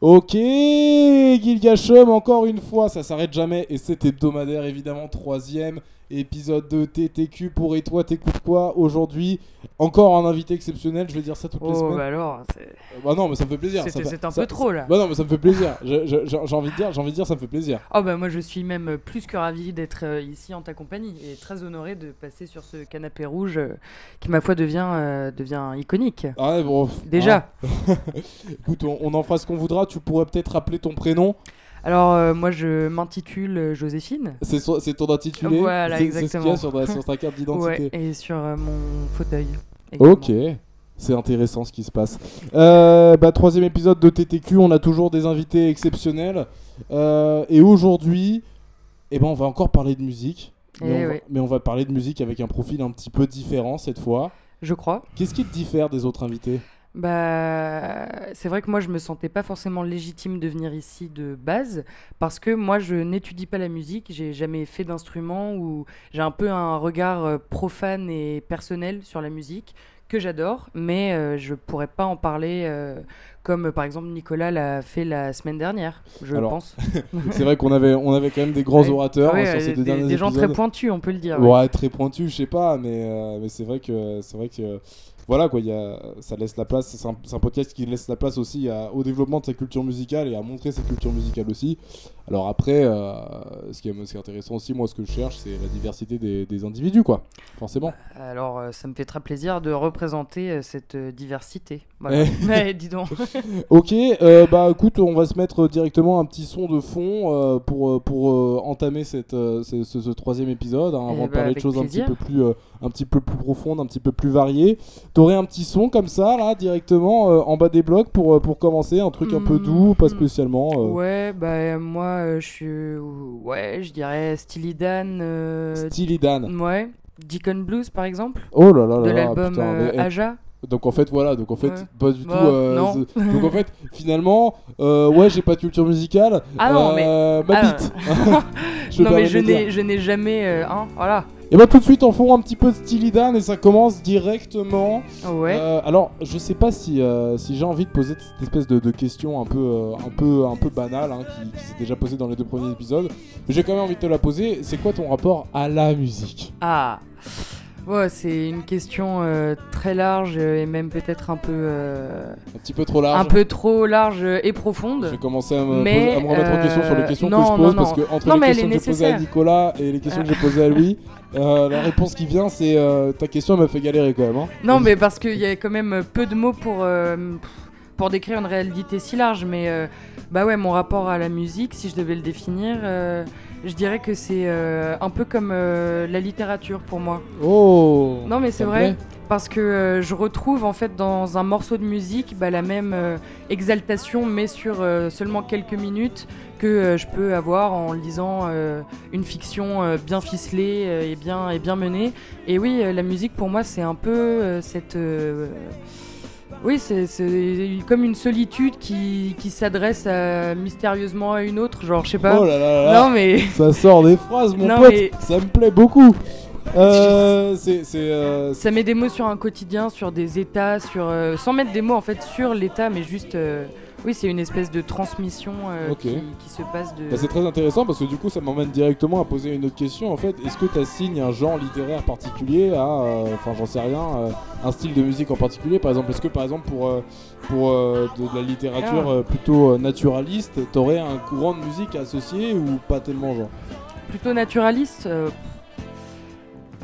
Ok, Gilgashum, encore une fois, ça s'arrête jamais et c'est hebdomadaire évidemment, troisième épisode de TTQ pour Et toi t'écoutes quoi aujourd'hui Encore un invité exceptionnel, je vais dire ça toutes les Oh, semaines. bah alors, c'est- Bah non, mais ça me fait plaisir. fait- c'est un ça- peu trop là. Bah non, mais ça me fait plaisir. J'ai envie de dire, j'ai envie de dire, ça me fait plaisir. Oh bah moi je suis même plus que ravi d'être euh, ici en ta compagnie et très honoré de passer sur ce canapé rouge euh, qui ma foi devient, euh, devient iconique. Ah ouais, bon. Déjà. hein. Écoute, on, on en fera ce qu'on voudra. Tu pourrais peut-être rappeler ton prénom. Alors euh, moi je m'intitule Joséphine. C'est ton intitulé. Voilà, C'est- C'est ce qu'il y a exactement. sur, ta- sur ta carte d'identité. Ouais, et sur euh, mon fauteuil. également. Ok. C'est intéressant ce qui se passe. Euh, bah, troisième épisode de TTQ, on a toujours des invités exceptionnels. Et aujourd'hui, eh ben, on va encore parler de musique. Mais, Eh on va, mais on va parler de musique avec un profil un petit peu différent cette fois. Je crois. Qu'est-ce qui te diffère des autres invités? Bah, c'est vrai que moi je me sentais pas forcément légitime de venir ici de base parce que moi je n'étudie pas la musique, j'ai jamais fait d'instrument ou j'ai un peu un regard euh, profane et personnel sur la musique que j'adore, mais euh, je pourrais pas en parler euh, comme par exemple Nicolas l'a fait la semaine dernière, je Alors, pense. C'est vrai qu'on avait, on avait quand même des grands Ouais. orateurs Ouais, hein, sur ces deux des, derniers des gens très pointus, on peut le dire. Ouais, ouais. très pointu, je sais pas, mais, euh, mais c'est vrai que c'est vrai que voilà quoi, y a, ça laisse la place. C'est un, podcast qui laisse la place aussi au développement de sa culture musicale et à montrer sa culture musicale aussi. Alors après, euh, ce, qui est, ce qui est intéressant aussi, moi, ce que je cherche, c'est la diversité des, des individus, quoi. Forcément. Alors euh, ça me fait très plaisir de représenter euh, cette diversité. Voilà. Eh. Dis donc. Ok, euh, bah écoute, on va se mettre directement un petit son de fond euh, pour, pour entamer cette, ce, ce- ce troisième épisode, hein, Eh avant de bah, parler de avec choses un petit, peu plus, un petit peu plus profondes, un petit peu plus variées. T'aurais un petit son comme ça, là, directement en bas des blocs pour, pour commencer, un truc un peu Mm. doux, pas spécialement. Ouais, bah moi euh, je suis. Ouais, je dirais Steely Dan. euh, Steely Dan. Ouais. Deacon Blues par exemple, Oh là là là de l'album euh, mais, eh, Aja. Donc en fait, voilà, donc en fait, Ouais. pas du Bah, tout. euh, non. c'est- donc en fait, finalement, euh, ouais, j'ai pas de culture musicale. Ah non, mais- euh, Ma Ah, bite. Je non mais je n'ai, je n'ai jamais. euh, hein, voilà. Et bah tout de suite on fond un petit peu de Steely Dan et ça commence directement. Ouais. Euh, alors je sais pas si, euh, si j'ai envie de poser cette espèce de, de question un peu, euh, un peu, un peu banale hein, qui, qui s'est déjà posée dans les deux premiers épisodes. Mais j'ai quand même envie de te la poser. C'est quoi ton rapport à la musique? Ah. Ouais, c'est une question euh, très large et même peut-être un peu. euh, Un petit peu trop large. un peu trop large et profonde. vais commencer à me, Mais, poser- à me remettre en question sur les questions non, que je pose non. parce que entre les questions est que j'ai posées à. Nicolas et les questions que j'ai posées à lui, euh, la réponse qui vient c'est euh, ta question m'a fait galérer quand même. hein. Non, mais parce qu'il y a quand même peu de mots pour, euh, pour décrire une réalité si large. Mais euh, bah ouais, mon rapport à la musique, si je devais le définir, euh, je dirais que c'est euh, un peu comme euh, la littérature pour moi. Oh Non, mais c'est vrai. Parce que euh, je retrouve en fait dans un morceau de musique bah, la même exaltation, mais sur seulement quelques minutes, que je peux avoir en lisant une fiction bien ficelée et, bien, et bien menée. Et oui, la musique pour moi c'est un peu cette... euh, oui, c'est comme une solitude qui, qui s'adresse à- mystérieusement à une autre, genre je sais pas. Oh là là là non mais... Ça sort des phrases, mon Non, pote. mais- Ça me plaît beaucoup. Euh, euh, Ça met des mots sur un quotidien, sur des états, sur euh, sans mettre des mots en fait sur l'état, mais juste euh, oui, c'est une espèce de transmission euh, qui, qui se passe de. bah, c'est très intéressant parce que du coup, ça m'emmène directement à poser une autre question. En fait, est-ce que tu assignes un genre littéraire particulier à, euh, enfin, j'en sais rien, euh, un style de musique en particulier? Par exemple, est-ce que par exemple pour pour de, la littérature Ah. plutôt naturaliste, t'aurais un courant de musique associé ou pas tellement genre? Plutôt naturaliste.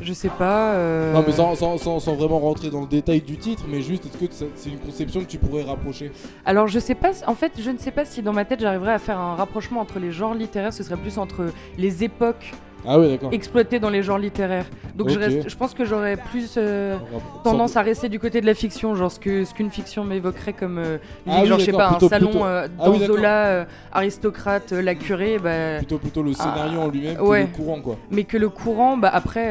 Je sais pas. euh, Non, mais sans, sans, sans, sans vraiment rentrer dans le détail du titre, mais juste, est-ce que c'est une conception que tu pourrais rapprocher? Alors je sais pas. En fait, je ne sais pas si dans ma tête j'arriverais à faire un rapprochement entre les genres littéraires. Ce serait plus entre les époques Ah oui, exploitées dans les genres littéraires. Donc je, Ok. reste, je pense que j'aurais plus euh, tendance à rester du côté de la fiction, genre ce que ce qu'une fiction m'évoquerait comme euh, Ah oui, genre je sais pas, plutôt- un salon plutôt- euh, Ah oui. Zola, aristocrate, la curée, bah, Plutôt, plutôt le scénario en lui-même que ouais. le courant, quoi. mais que le courant, bah après,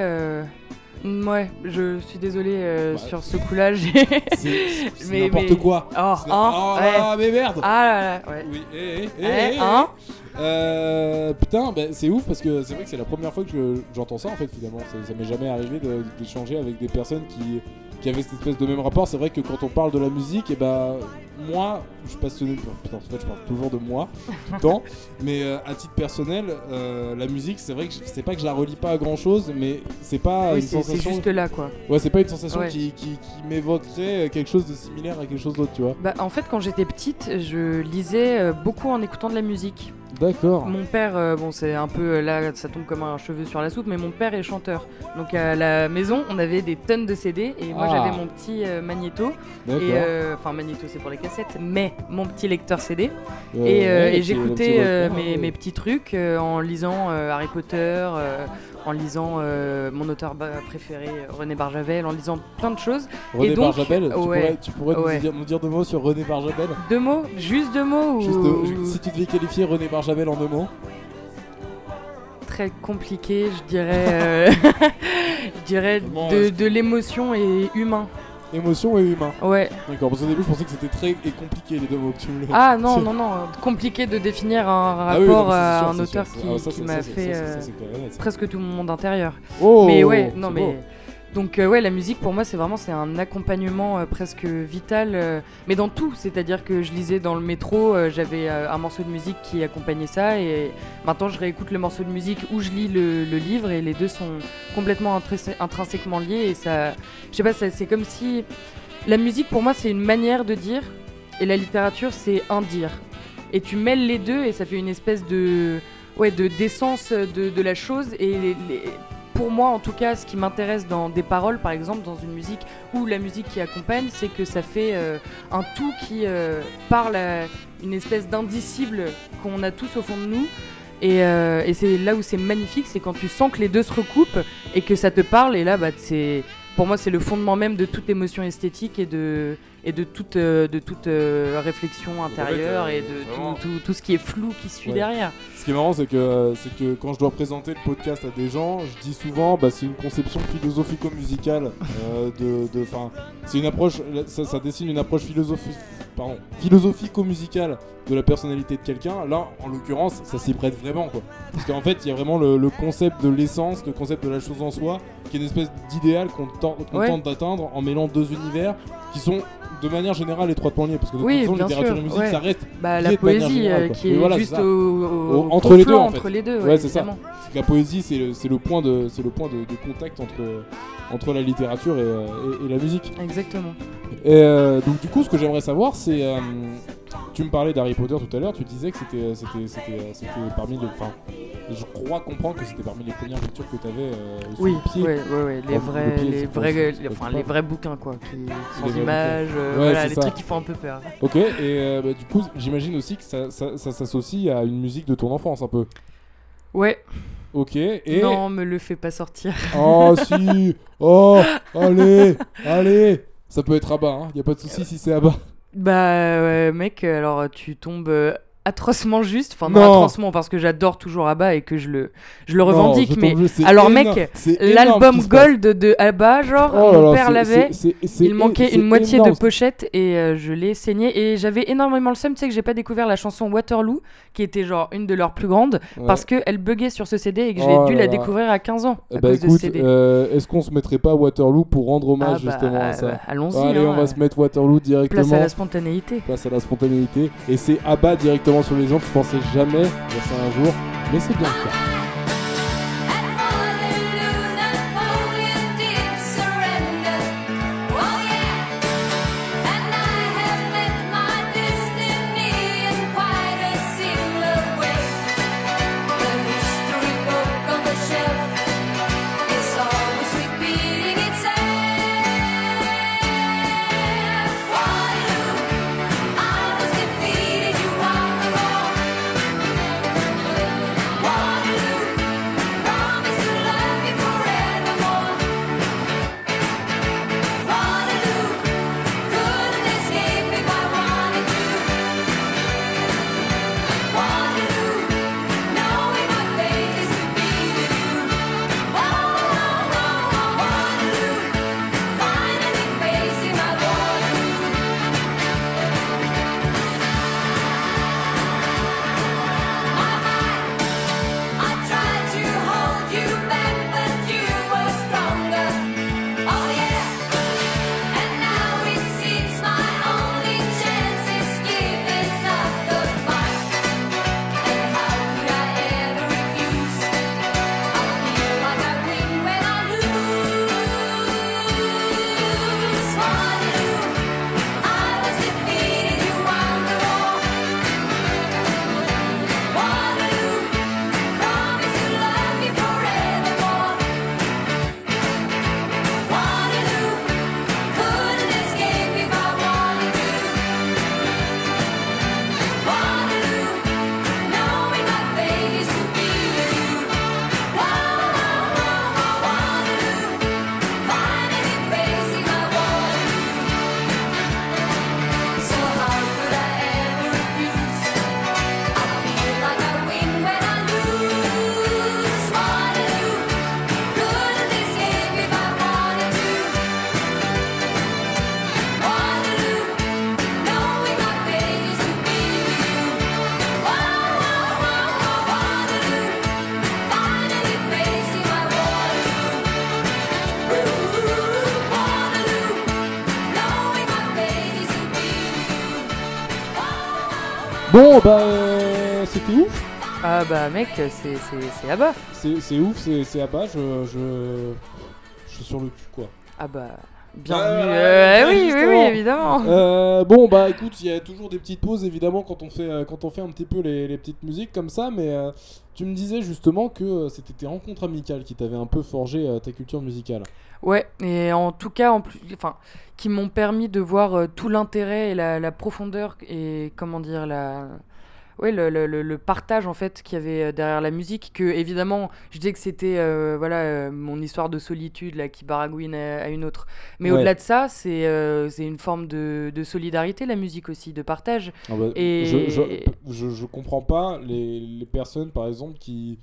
ouais, je suis euh, Bah, sur ce coup-là, j'ai. C'est n'importe mais- quoi. Oh, hein, oh ouais. là, mais merde Ah là là, ouais. Oui, eh, eh, eh, Eh, eh, hein Euh, putain, bah, c'est ouf parce que c'est vrai que c'est la première fois que je- j'entends ça en fait finalement. Ça, ça m'est jamais arrivé de- d'échanger avec des personnes qui qui avait cette espèce de même rapport. C'est vrai que quand on parle de la musique, et ben moi, je suis passionné. Putain, en fait, je parle toujours de moi tout le temps. Mais euh, à titre personnel, euh, la musique, c'est vrai que c'est pas que je la relie pas à grand chose, mais c'est pas Oui, une c'est c'est sensation. juste là, quoi. Ouais, c'est pas une sensation Ouais. qui, qui, qui m'évoquerait quelque chose de similaire à quelque chose d'autre, tu vois. Bah, en fait, quand j'étais petite, je lisais euh, beaucoup en écoutant de la musique. D'accord. Mon père, euh, bon, c'est un peu euh, là, ça tombe comme un cheveu sur la soupe, mais mon père est chanteur. Donc à la maison, on avait des tonnes de CD et moi Ah. j'avais mon petit euh, magnéto. D'accord. Et enfin, magnéto c'est pour les cassettes, mais mon petit lecteur CD. Et j'écoutais mes, petits trucs en lisant Harry Potter, en lisant euh, mon auteur préféré, euh, René Barjavel, en lisant plein de choses. René et donc, Barjabel, tu ouais, pourrais, tu pourrais nous, dire, nous dire deux mots sur René Barjabel Deux mots? Juste deux mots ou... Juste deux- Si tu devais qualifier René Barjabel en deux mots? Très compliqué, je dirais, euh, je dirais de, est-ce de l'émotion et humain. Émotion et humain. Ouais. D'accord, parce qu'au début je pensais que c'était très et compliqué les deux mots que tu Ah non, non, non, compliqué de définir un Ah oui, rapport non, à sûr, un auteur sûr, qui, ah, ça, m'a fait euh, presque tout mon monde intérieur. Oh, mais ouais, non mais beau. Donc euh, ouais, la musique pour moi c'est vraiment c'est un accompagnement euh, presque vital, euh, mais dans tout. C'est-à-dire que je lisais dans le métro, j'avais un morceau de musique qui accompagnait ça, et maintenant je réécoute le morceau de musique où je lis le, livre, et les deux sont complètement intrins- intrinsèquement liés. Et ça, je sais pas, c'est comme si la musique pour moi c'est une manière de dire, et la littérature c'est un dire. Et tu mêles les deux et ça fait une espèce de ouais de d'essence de, la chose et les- pour moi en tout cas ce qui m'intéresse dans des paroles par exemple dans une musique ou la musique qui accompagne c'est que ça fait euh, un tout qui euh, parle à une espèce d'indicible qu'on a tous au fond de nous. Et, euh, et c'est là où c'est magnifique c'est quand tu sens que les deux se recoupent et que ça te parle. Et là bah c'est pour moi c'est le fondement même de toute émotion esthétique et de et de toute euh, de toute euh, réflexion intérieure euh, et de vraiment- tout, tout, tout ce qui est flou qui suit Ouais. derrière Ce qui est marrant, c'est que, c'est que quand je dois présenter le podcast à des gens, je dis souvent, bah, c'est une conception philosophico-musicale. euh, de, de, 'fin, c'est une approche, ça, ça dessine une approche pardon, philosophico-musicale de la personnalité de quelqu'un. Là, en l'occurrence, ça s'y prête vraiment, quoi. Parce qu'en fait, il y a vraiment le, le concept de l'essence, le concept de la chose en soi, qui est une espèce d'idéal qu'on tente, qu'on Ouais. tente d'atteindre en mêlant deux univers qui sont de manière générale étroitement liés. Parce que de Oui, toute façon, littérature et musique, ouais. ça reste bah, la poésie générale, euh, qui est voilà, juste au, au- entre les deux, en fait. entre les deux Ouais, ouais, c'est ça. la poésie, c'est le, le point, de, c'est le point de, de contact entre, entre la littérature et, euh, et- et la musique. exactement Et euh, donc, du coup, ce que j'aimerais savoir, c'est. Euh, tu me parlais d'Harry Potter tout à l'heure, tu disais que c'était, c'était, c'était, euh, c'était parmi les. Enfin, je crois comprendre que c'était parmi les premières lectures que tu avais sous oui le pied. ouais, ouais, ouais, les Le vrais pied, les vrais les- enfin les vrais bouquins quoi qui sans images euh, Ouais, voilà les ça. trucs qui font un peu peur Ok, et euh, bah, du coup, j'imagine aussi que ça, ça, ça s'associe à une musique de ton enfance un peu. ouais Ok, et. non me le fais pas sortir Oh si Oh Allez Allez Ça peut être à bas, hein. y a pas de souci si c'est à bas. Bah ouais, mec alors tu tombes euh, atrocement juste enfin non, Non. atrocement parce que j'adore toujours Abba et que je le je le revendique Non, je mais alors, énorme, mec, l'album. Gold de Abba genre Oh mon père l'avait Il manquait une moitié énorme. de pochette et euh, je l'ai saigné et j'avais énormément le seum, tu sais que j'ai pas découvert la chanson Waterloo qui était genre une de leurs plus grandes Ouais. parce que elle buguait sur ce CD et que j'ai Oh dû là la là. découvrir à 15 ans à Eh bah cause de écoute, CD. euh, est-ce qu'on se mettrait pas Waterloo pour rendre Ah hommage bah, justement à ça euh, Allons-y. Allez, on hein, va se mettre Waterloo directement. Place à la spontanéité. Place à la spontanéité. Et c'est abat directement sur les gens. Je pensais jamais faire ça un jour, mais c'est bien le cas. Bon, bah, euh, c'était ouf. Ah bah mec, c'est c'est- bas. C'est ouf, c'est à bas. Je, je, je suis sur le cul, quoi. Ah bah bienvenue. Ouais, euh, ouais, oui, oui, oui, évidemment. Euh, bon bah écoute, il y a toujours des petites pauses évidemment quand on fait euh, quand on fait un petit peu les, les petites musiques comme ça, mais euh, tu me disais justement que euh, c'était tes rencontres amicales qui t'avaient un peu forgé euh, ta culture musicale. Ouais, et en tout cas, en plus, qui m'ont permis de voir euh, tout l'intérêt et la profondeur et comment dire la, ouais, le, le- le- partage en fait qu'il y avait euh, derrière la musique. Que évidemment, je disais que c'était euh, voilà euh, mon histoire de solitude là qui baragouine à, à une autre. Mais Ouais. au-delà de ça, c'est euh, c'est une forme de, de solidarité la musique aussi, de partage. Ah bah, Et- je, je, je, je comprends pas les, les personnes par exemple qui.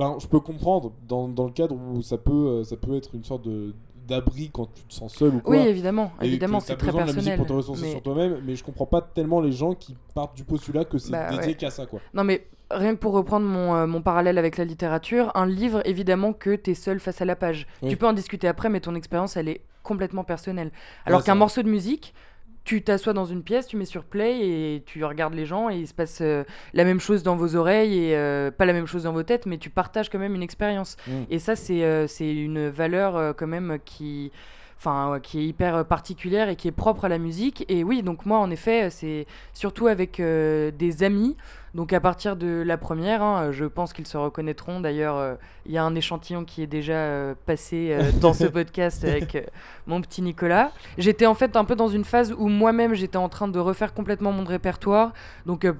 Enfin, je peux comprendre dans, dans le cadre où ça peut, ça peut être une sorte de d'abri quand tu te sens seul ou quoi. Oui, évidemment, et évidemment, c'est très besoin de la musique personnel. pour te ressourcer mais- sur toi-même, mais je comprends pas tellement les gens qui partent du postulat que c'est Bah, dédié ouais. qu'à ça quoi. Non mais rien que pour reprendre mon, euh, mon parallèle avec la littérature, un livre évidemment que t'es seul face à la page. Oui. Tu peux en discuter après mais ton expérience elle est complètement personnelle. Alors qu'un morceau de musique, tu t'assois dans une pièce, tu mets sur play et tu regardes les gens et il se passe euh, la même chose dans vos oreilles et euh, pas la même chose dans vos têtes mais tu partages quand même une expérience. Mm. Et ça c'est euh, une valeur quand même qui enfin qui est hyper particulière et qui est propre à la musique et oui donc moi en effet c'est surtout avec des amis donc à partir de la première hein, je pense qu'ils se reconnaîtront d'ailleurs euh, il y a un échantillon qui est déjà euh, passé euh, dans ce podcast avec euh, mon petit Nicolas j'étais en fait un peu dans une phase où moi-même j'étais en train de refaire complètement mon répertoire donc euh,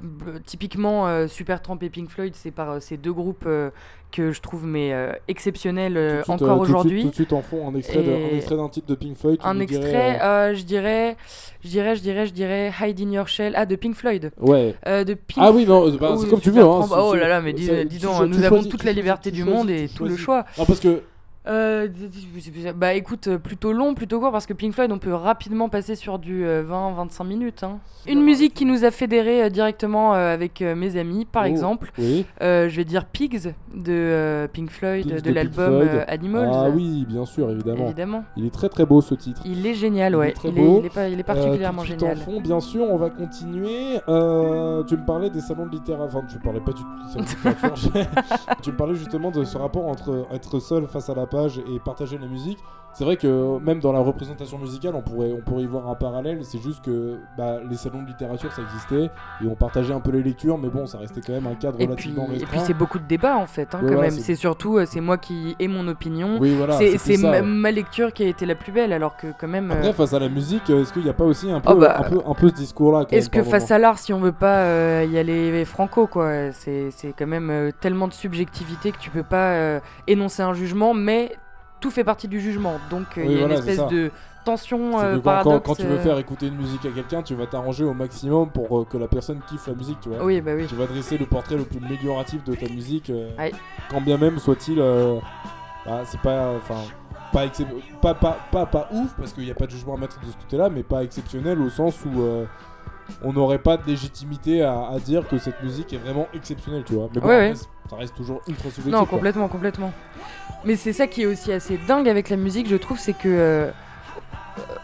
typiquement euh, Supertramp et Pink Floyd c'est par euh, ces deux groupes euh, que je trouve mais euh, exceptionnels euh, suite, euh, encore aujourd'hui Tout de suite en fond, un extrait d'un titre de Pink Floyd. un dirais, extrait, euh, euh, je dirais, je dirais, je dirais, je dirais, Hide in Your Shell, ah de Pink Floyd, Ouais. Euh, de Pink. Ah oui, non, bah, c'est comme tu veux. Hein, oh là là, mais dis, dis donc, cho- nous avons toute la liberté du monde et tout le choix. Parce que Euh, bah écoute, euh, plutôt long, plutôt court, parce que Pink Floyd, on peut rapidement passer sur du 20-25 minutes. hein. Une musique qui nous a fédérés euh, directement euh, avec euh, mes amis, par Oh, exemple. Oui. Euh, je vais dire Pigs de euh, Pink Floyd, Pigs de l'album euh, Animals. Ah oui, bien sûr, évidemment. Évidemment. Il est très très beau ce titre. Il est génial, Il est ouais. il, est, il est pas- il est particulièrement Euh, tout génial. en fond, bien sûr, on va continuer. Euh, tu me parlais des salons de littérature. Enfin, tu me parlais pas du tout des salons de littérature. tu me parlais justement de ce rapport entre être seul face à la page et partager la musique. C'est vrai que même dans la représentation musicale, on pourrait, on pourrait y voir un parallèle. C'est juste que bah, les salons de littérature, ça existait et on partageait un peu les lectures, mais bon, ça restait quand même un cadre Et puis, relativement et puis restreint. c'est beaucoup de débats en fait, hein, Ouais, quand voilà, même. c'est- surtout, euh, c'est moi qui ai mon opinion. oui, voilà. c'est ma, ouais. ma lecture qui a été la plus belle, alors que quand même. Après, euh, face à la musique, est-ce qu'il n'y a pas aussi un peu, Oh bah, un peu, un peu ce discours-là Est-ce que face à l'art, si on veut pas euh, y aller franco, quoi, c'est c'est quand même euh, tellement de subjectivité que tu peux pas énoncer un jugement, mais tout fait partie du jugement. Donc euh, il Oui, y a voilà, une espèce de tension, euh, quand, quand- paradoxe. quand tu veux euh, faire écouter une musique à quelqu'un, tu vas t'arranger au maximum pour euh, que la personne kiffe la musique, tu vois. Oui, bah oui. Tu vas dresser le portrait le plus amélioratif de ta musique, euh, Ouais. quand bien même soit-il. bah, c'est pas. Enfin. Pas, pas, pas, pas, pas ouf, parce qu'il n'y a pas de jugement à mettre de ce côté-là, mais pas exceptionnel au sens où on n'aurait pas de légitimité à, à dire que cette musique est vraiment exceptionnelle, tu vois. Mais bon, Ouais, ouais. ça reste toujours ultra subjectif. Non, quoi. complètement, complètement. Mais c'est ça qui est aussi assez dingue avec la musique, je trouve, c'est que. euh,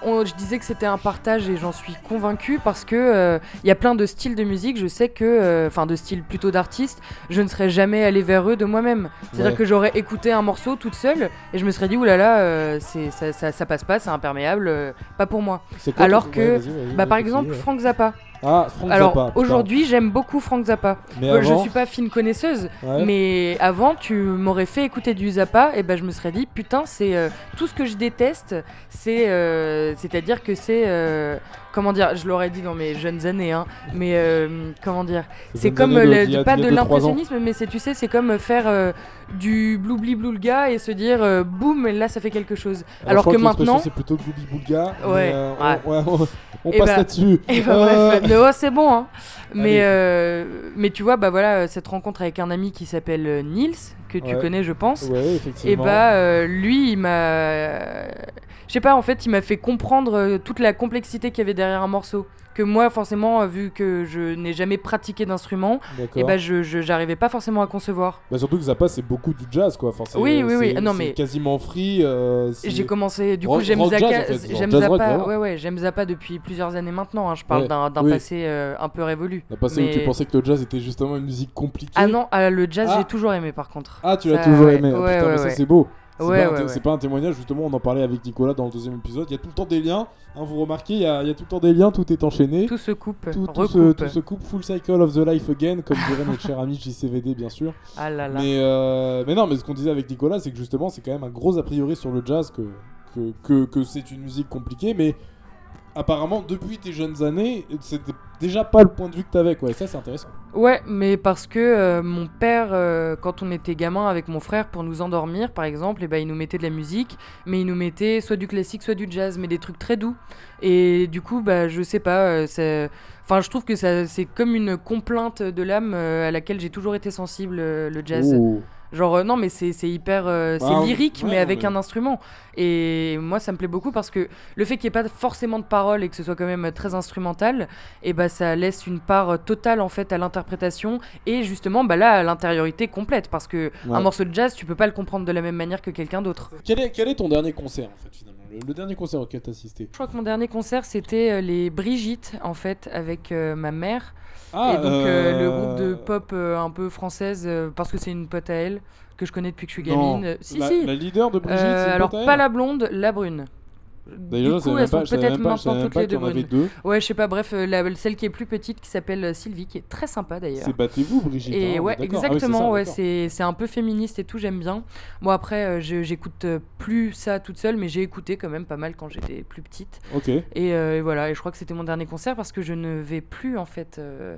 on- je disais que c'était un partage et j'en suis convaincue parce que euh, il y a plein de styles de musique. Je sais que, euh, enfin, de styles plutôt d'artistes, je ne serais jamais allé vers eux de moi-même. C'est-à-dire Ouais. que j'aurais écouté un morceau toute seule et je me serais dit, oulala, euh, c'est ça, ça, ça passe pas, c'est imperméable, euh, pas pour moi. Quoi Alors que, ouais, vas-y, vas-y, Bah, vas-y, par exemple, ouais. Frank Zappa. Ah, Frank Alors Zappa, aujourd'hui, j'aime beaucoup Frank Zappa. Mais Euh, je avant, suis pas fine connaisseuse, ouais. mais avant, tu m'aurais fait écouter du Zappa, et ben je me serais dit, putain, c'est euh, tout ce que je déteste, c'est, euh, c'est-à-dire que c'est, euh, comment dire, je l'aurais dit dans mes jeunes années, hein, mais euh, comment dire, c'est comme le- de- a- pas de l'impressionnisme, mais c'est, tu sais, c'est comme faire euh, du bloubli bloulga et se dire, euh, boum, et là ça fait quelque chose. Alors, que maintenant, c'est plutôt Gouli Boulga. Ouais, euh, ouais. On, ouais, on- on Eh passe bah, là-dessus. Et bah, Euh, bref, mais ouais, c'est bon, hein. Mais, euh, mais tu vois, bah voilà, euh, cette rencontre avec un ami qui s'appelle euh, Nils, que tu Ouais. connais, je pense. Ouais, Et effectivement. bah, euh, lui, il m'a. Je sais pas, en fait, il m'a fait comprendre euh, toute la complexité qu'il y avait derrière un morceau. que moi, forcément, euh, vu que je n'ai jamais pratiqué d'instrument, et ben je j'arrivais pas forcément à concevoir. Bah, surtout que Zappa, c'est beaucoup du jazz, quoi. Enfin, Oui, oui, oui. Ah, non, mais- quasiment free. euh, J'ai commencé, du coup, j'aime Zappa, en fait, genre j'aime rock, Zappa, ouais, ouais, j'aime Zappa depuis plusieurs années maintenant. hein. Je parle Ouais, d'un oui. passé euh, un peu révolu. Le passé où tu mais- pensais que le jazz était justement une musique compliquée. Ah non, ah, le jazz, Ah. j'ai toujours aimé par contre. Ah, tu l'as toujours aimé. Ah, mais c'est beau. C'est Ouais, pas, un ouais, té- ouais. c'est pas un témoignage, justement, on en parlait avec Nicolas dans le deuxième épisode. Il y a tout le temps des liens. hein, vous remarquez, il y, a il y a tout le temps des liens, tout est enchaîné. Tout se coupe, Tout, tout se, recoupe. tout se coupe, full cycle of the life again, comme dirait notre cher ami JCVD, bien sûr. Ah là là. Mais, euh, mais non, mais ce qu'on disait avec Nicolas, c'est que justement, c'est quand même un gros a priori sur le jazz que, que, que, que c'est une musique compliquée, mais apparemment, depuis tes jeunes années, c'était déjà pas le point de vue que t'avais, quoi. Et ça, c'est intéressant. Ouais, mais parce que euh, mon père, euh, quand on était gamin avec mon frère, pour nous endormir, par exemple, et ben, il nous mettait de la musique, mais il nous mettait soit du classique, soit du jazz, mais des trucs très doux. Et du coup, bah, je sais pas, euh, c'est... Enfin, je trouve que ça, c'est comme une complainte de l'âme euh, à laquelle j'ai toujours été sensible, euh, le jazz. Genre, euh, non, mais c'est hyper. euh, Bah, c'est lyrique, ouais, mais avec mais- un instrument. Et moi, ça me plaît beaucoup parce que le fait qu'il n'y ait pas forcément de paroles et que ce soit quand même très instrumental, et bah, ça laisse une part euh, totale en fait à l'interprétation et justement, bah, là, à l'intériorité complète. Parce que Ouais. un morceau de jazz, tu peux pas le comprendre de la même manière que quelqu'un d'autre. Quel est, quel est ton dernier concert, en fait, finalement? Le, le dernier concert auquel t'as assisté? Je crois que mon dernier concert, c'était les Brigitte, en fait, avec euh, ma mère. Ah, et donc, euh, le euh, groupe de pop euh, un peu française, euh, parce que c'est une pote à elle, que je connais depuis que je suis gamine. Euh, Si, la, si. La leader de Brigitte, Euh, c'est alors, pas la blonde, la brune. D'ailleurs, je savais même pas- je savais peut-être même pas- savais maintenant même toutes pas les deux deux. Ouais, je sais pas, bref, euh, la- celle qui est plus petite qui s'appelle euh, Sylvie, qui est très sympa d'ailleurs. C'est battez-vous, Brigitte. Et hein, ouais. Ah exactement, ça, ouais, c'est c'est un peu féministe et tout, j'aime bien. Moi après, euh, je- j'écoute plus ça toute seule, mais j'ai écouté quand même pas mal quand j'étais plus petite. Ok. Et, euh, et voilà, et je crois que c'était mon dernier concert parce que je ne vais plus en fait euh.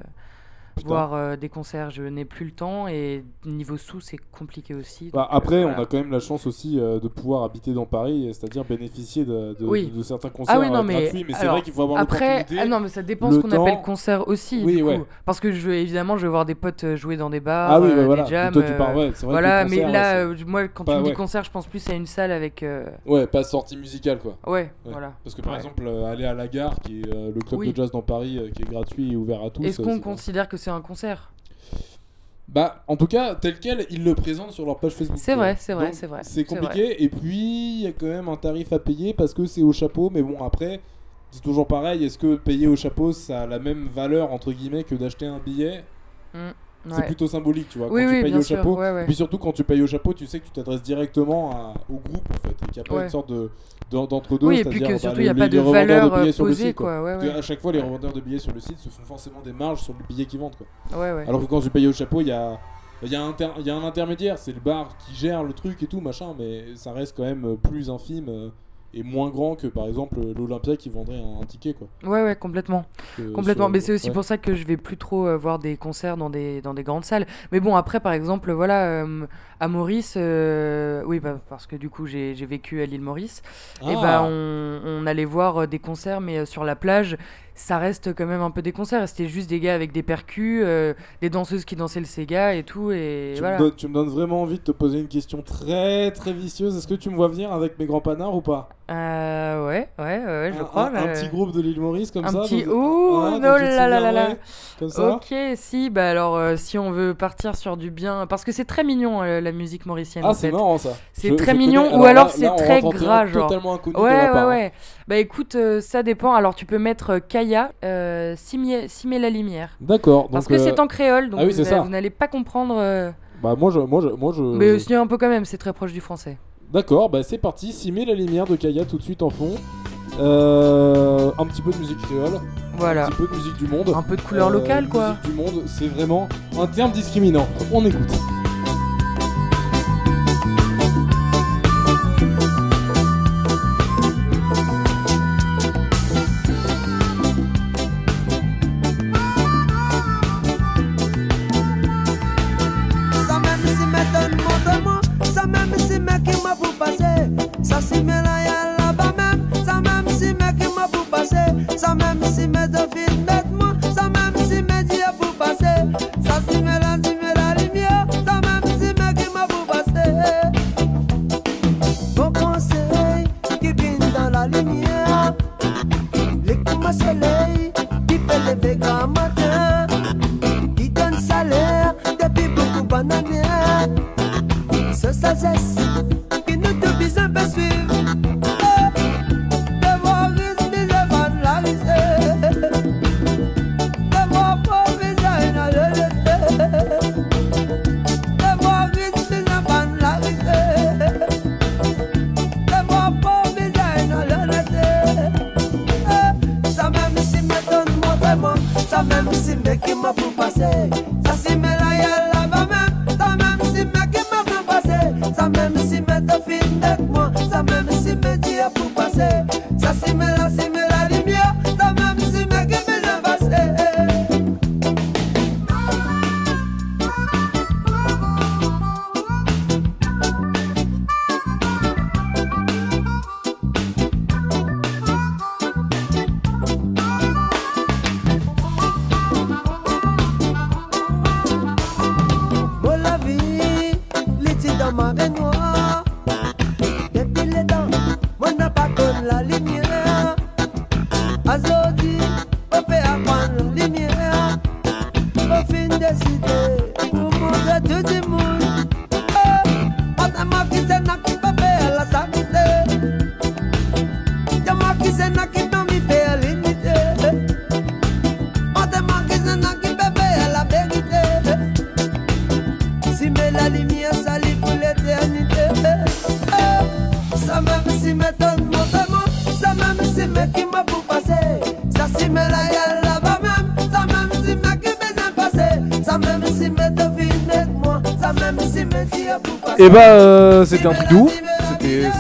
Voir euh, des concerts, je n'ai plus le temps et niveau sous c'est compliqué aussi. Bah, euh, après, voilà. on a quand même la chance aussi euh, de pouvoir habiter dans Paris, c'est-à-dire bénéficier de, de- Oui. de certains concerts Ah oui, non, mais gratuits. Mais c'est vrai qu'il faut avoir Après, ah non, mais ça dépend ce qu'on temps. appelle concert aussi. Oui, du coup. Parce que je évidemment, je vais voir des potes jouer dans des bars, ah oui, bah, voilà. des jams. Toi, tu parles, ouais, vrai voilà, que mais là, ouais, moi, quand pas- tu me dis concert, je pense plus à une salle avec. ouais, pas sortie musicale, quoi. Ouais, voilà. Parce que par exemple, aller à la gare, qui est le club de jazz dans Paris, qui est gratuit et ouvert à tous. Est-ce qu'on considère que c'est un concert. Bah, en tout cas, tel quel, ils le présentent sur leur page Facebook. C'est vrai, c'est vrai, c'est vrai, C'est c'est compliqué, et puis il y a quand même un tarif à payer parce que c'est au chapeau, mais bon, après, c'est toujours pareil, est-ce que payer au chapeau, ça a la même valeur, entre guillemets, que d'acheter un billet? C'est plutôt symbolique, tu vois, Oui, quand tu payes au sûr. chapeau. puis surtout, quand tu payes au chapeau, tu sais que tu t'adresses directement à- au groupe, en fait, et qu'il n'y a pas une sorte de d'en- d'entre-deux. Oui, et puis c'est-à-dire, que bah, surtout, il n'y a pas de valeur billets euh, sur le site, quoi. Ouais, ouais. à chaque fois, les revendeurs de billets sur le site se font forcément des marges sur le billet qu'ils vendent, quoi. ouais. Alors que quand tu payes au chapeau, il y a, il y, a un inter- il y a un intermédiaire, c'est le bar qui gère le truc et tout, machin, mais ça reste quand même euh, plus infime et moins grand que par exemple l'Olympia qui vendrait un, un ticket. Quoi. Ouais, ouais, complètement. Complètement, sur- mais c'est aussi ouais. pour ça que je vais plus trop euh, voir des concerts dans des, dans des grandes salles. Mais bon, après, par exemple, voilà, euh, à Maurice, euh, oui, bah, parce que du coup, j'ai vécu à l'île Maurice, et Ah. bah, on, on allait voir des concerts, mais sur la plage, ça reste quand même un peu des concerts. C'était juste des gars avec des percus, euh, des danseuses qui dansaient le Sega et tout, et Tu, voilà. me donnes, tu me donnes vraiment envie de te poser une question très très vicieuse. Est-ce que tu me vois venir avec mes grands panards ou pas? Euh, ouais, ouais, ouais, je un, crois. un- un petit groupe de l'île Maurice comme Un ça petit- dans- Ouh, Ah, donc te là, là, là, là. Comme ça Ok, si, bah alors euh, si on veut partir sur du bien, parce que c'est très mignon euh, la musique mauricienne. Ah, c'est marrant ça. C'est très je mignon, ou alors c'est très gras, genre. Totalement inconnu Ouais, ouais, hein. ouais. Bah écoute, euh, ça dépend. Alors tu peux mettre euh, Kaya, euh, Simé, Simé la lumière. D'accord. Parce que euh, c'est en créole, donc ah oui, vous, n'allez pas comprendre. euh, Bah moi je, moi je, moi je. Mais si un peu quand même, c'est très proche du français. D'accord, bah c'est parti. Simer la lumière de Kaya tout de suite en fond. Euh, un petit peu de musique créole, Voilà. un petit peu de musique du monde. Un peu de couleur Euh, locale, quoi. Musique du monde, c'est vraiment un terme discriminant. On écoute. Et bah, euh, c'était un truc de ouf. C'était-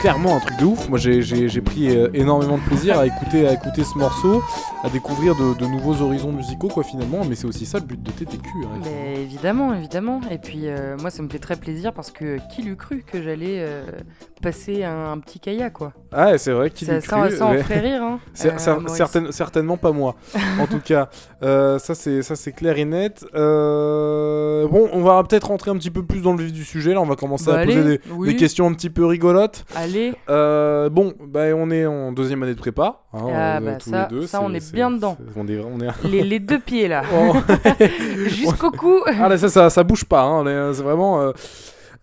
clairement un truc de ouf. Moi, j'ai- pris euh, énormément de plaisir à écouter, à écouter ce morceau, à découvrir de, nouveaux horizons musicaux, quoi, finalement. Mais c'est aussi ça le but de TTQ. hein. Mais évidemment, évidemment. Et puis euh, moi, ça me fait très plaisir parce que qui l'eût cru que j'allais passer un, un petit kayak, quoi. Ah, c'est vrai qu'il Ça, est ça, ça en ferait rire, hein. Euh, certainement pas moi. en tout cas, Euh, ça c'est ça c'est clair et net. Euh, bon, on va peut-être rentrer un petit peu plus dans le vif du sujet. Là, on va commencer Bah, à poser des, oui. des questions un petit peu rigolotes. Allez, bon, bah, on est en deuxième année de prépa. hein, Ah, on bah, tous ça- les deux. ça, on est bien dedans. c'est- On est, on est... les, les deux pieds là, jusqu'au cou. ah là, ça, ça, bouge pas. hein, C'est vraiment.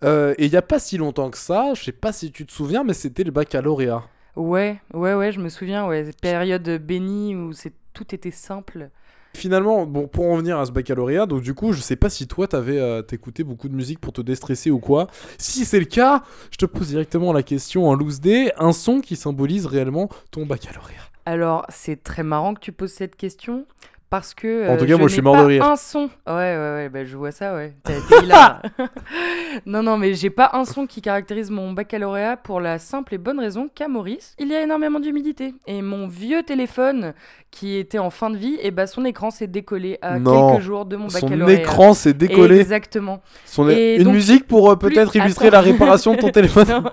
Euh, et il y a pas si longtemps que ça, je sais pas si tu te souviens, mais c'était le baccalauréat. Ouais, ouais, ouais, je me souviens, ouais, cette période bénie où c'est tout était simple. Finalement, bon, pour en venir à ce baccalauréat, donc du coup, je sais pas si toi t'avais euh, t'écouté beaucoup de musique pour te déstresser ou quoi. Si c'est le cas, je te pose directement la question en loose day, un son qui symbolise réellement ton baccalauréat. Alors, c'est très marrant que tu poses cette question parce que. En euh, tout cas, moi, je suis mort pas de rire. Un son. Ouais, ouais, ouais, bah, je vois ça, ouais. T'as hilar. non, non, mais j'ai pas un son qui caractérise mon baccalauréat pour la simple et bonne raison qu'à Maurice, il y a énormément d'humidité. Et mon vieux téléphone, qui était en fin de vie, et bah, son écran s'est décollé à Non. quelques jours de mon Son baccalauréat. écran s'est décollé. Exactement. Son Et Une donc, musique pour euh, peut-être plus- illustrer Attends. la réparation de ton téléphone. non.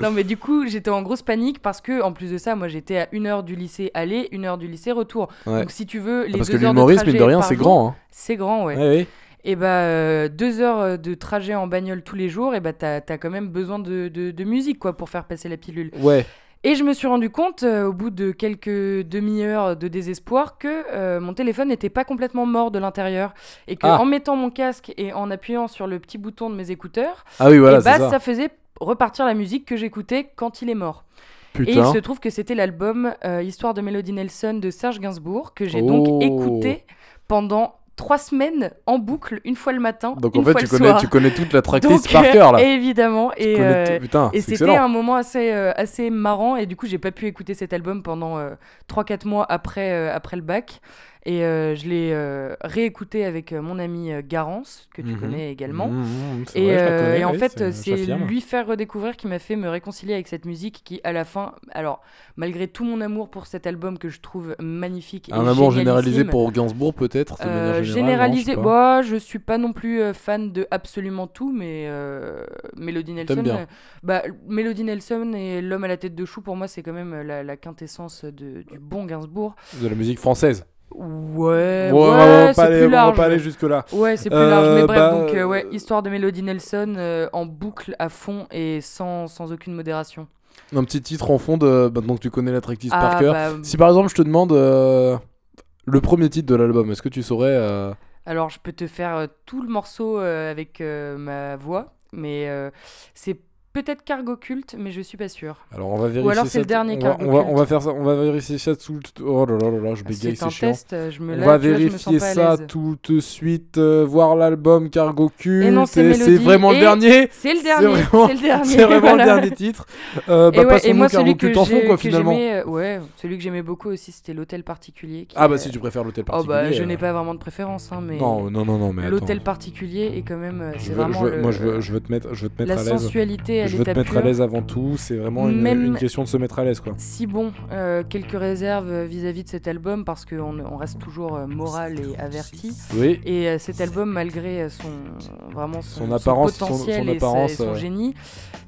Non, mais du coup, j'étais en grosse panique parce que, en plus de ça, moi, j'étais à une heure du lycée aller, une heure du lycée retour. Ouais. Donc, si tu veux, les Ah, Parce que deux heures de l'humorisme, trajet mine de rien, c'est grand. Hein. C'est grand, ouais. Ouais, ouais. Et bah, euh, deux heures euh, de trajet en bagnole tous les jours, et bah, t'as as quand même besoin de, de- de musique, quoi, pour faire passer la pilule. Ouais. Et je me suis rendu compte, euh, au bout de quelques demi-heures de désespoir, que euh, mon téléphone n'était pas complètement mort de l'intérieur. Et que Ah. en mettant mon casque et en appuyant sur le petit bouton de mes écouteurs, Ah oui, voilà, et bah, ça. faisait repartir la musique que j'écoutais quand il est mort. Et il se trouve que c'était l'album euh, Histoire de Mélodie Nelson de Serge Gainsbourg que j'ai Oh. donc écouté pendant trois semaines en boucle, une fois le matin, Donc une en fait, fois tu le connais, soir. tu connais toute la tracklist Donc, par cœur là. évidemment. Tu Et, euh, Putain, et c'était un moment assez, euh, assez marrant et du coup j'ai pas pu écouter cet album pendant euh, 3-4 mois après, après le bac et euh, je l'ai euh, réécouté avec euh, mon ami Garance que tu Mhm. connais également. Mmh, mmh, c'est Et, vrai, je la euh, connais, et en fait, c'est lui faire redécouvrir qui m'a fait me réconcilier avec cette musique qui, à la fin, alors, malgré tout mon amour pour cet album que je trouve magnifique et Un amour généralisé pour Gainsbourg, peut-être générale, non, généralisé, je je suis pas non plus fan de absolument tout, mais Melody Nelson, bien. bah, Melody Nelson et L'homme à la tête de chou, pour moi c'est quand même la, la quintessence de, du bon Gainsbourg. De la musique française. Ouais, ouais, on va pas c'est aller, plus on va large. pas aller jusque-là. Ouais, c'est plus Euh, large, mais bref, bah, donc euh, ouais, euh, histoire de Melody Nelson euh, en boucle à fond et sans, sans aucune modération. Un petit titre en fond de. Bah, donc tu connais la tracklist par Ah, cœur. bah, Si par exemple je te demande euh, le premier titre de l'album, est-ce que tu saurais euh, Alors, je peux te faire euh, tout le morceau euh, avec euh, ma voix, mais euh, c'est peut-être Cargo Cult, mais je suis pas sûre. Alors on va vérifier. alors c'est le dernier on va, Cargo on va, on va faire ça. On va vérifier ça tout. le- Oh là là là là, je bégaye, C'est chiant. test, euh, je me On lave, va vois, vérifier pas à ça tout de suite. euh, voir l'album Cargo Cult. Et non, c'est et vraiment le Et dernier. C'est le dernier, vraiment- c'est le dernier. C'est vraiment voilà. le dernier titre. Euh, bah, et, ouais, passons et moi, Cargo celui que Cult en fond, quoi, que finalement. euh, ouais, celui que j'aimais beaucoup aussi, c'était l'hôtel particulier. qui Ah bah si tu préfères l'hôtel Oh particulier. bah, je euh, n'ai pas vraiment de préférence, hein, mais Non, non, non, non, mais l'hôtel particulier est quand même, euh, c'est vraiment le- Moi, je veux, te mettre, je veux te mettre la à l'aise. sensualité, elle Je veux te mettre à l'aise avant tout. C'est vraiment une, Même- une question de se mettre à l'aise, quoi. Si bon, euh, quelques réserves euh, vis-à-vis de cet album parce qu'on on reste toujours euh, moral et averti. Oui. Et cet album, malgré son vraiment son, Son apparence, son- potentiel son et son génie,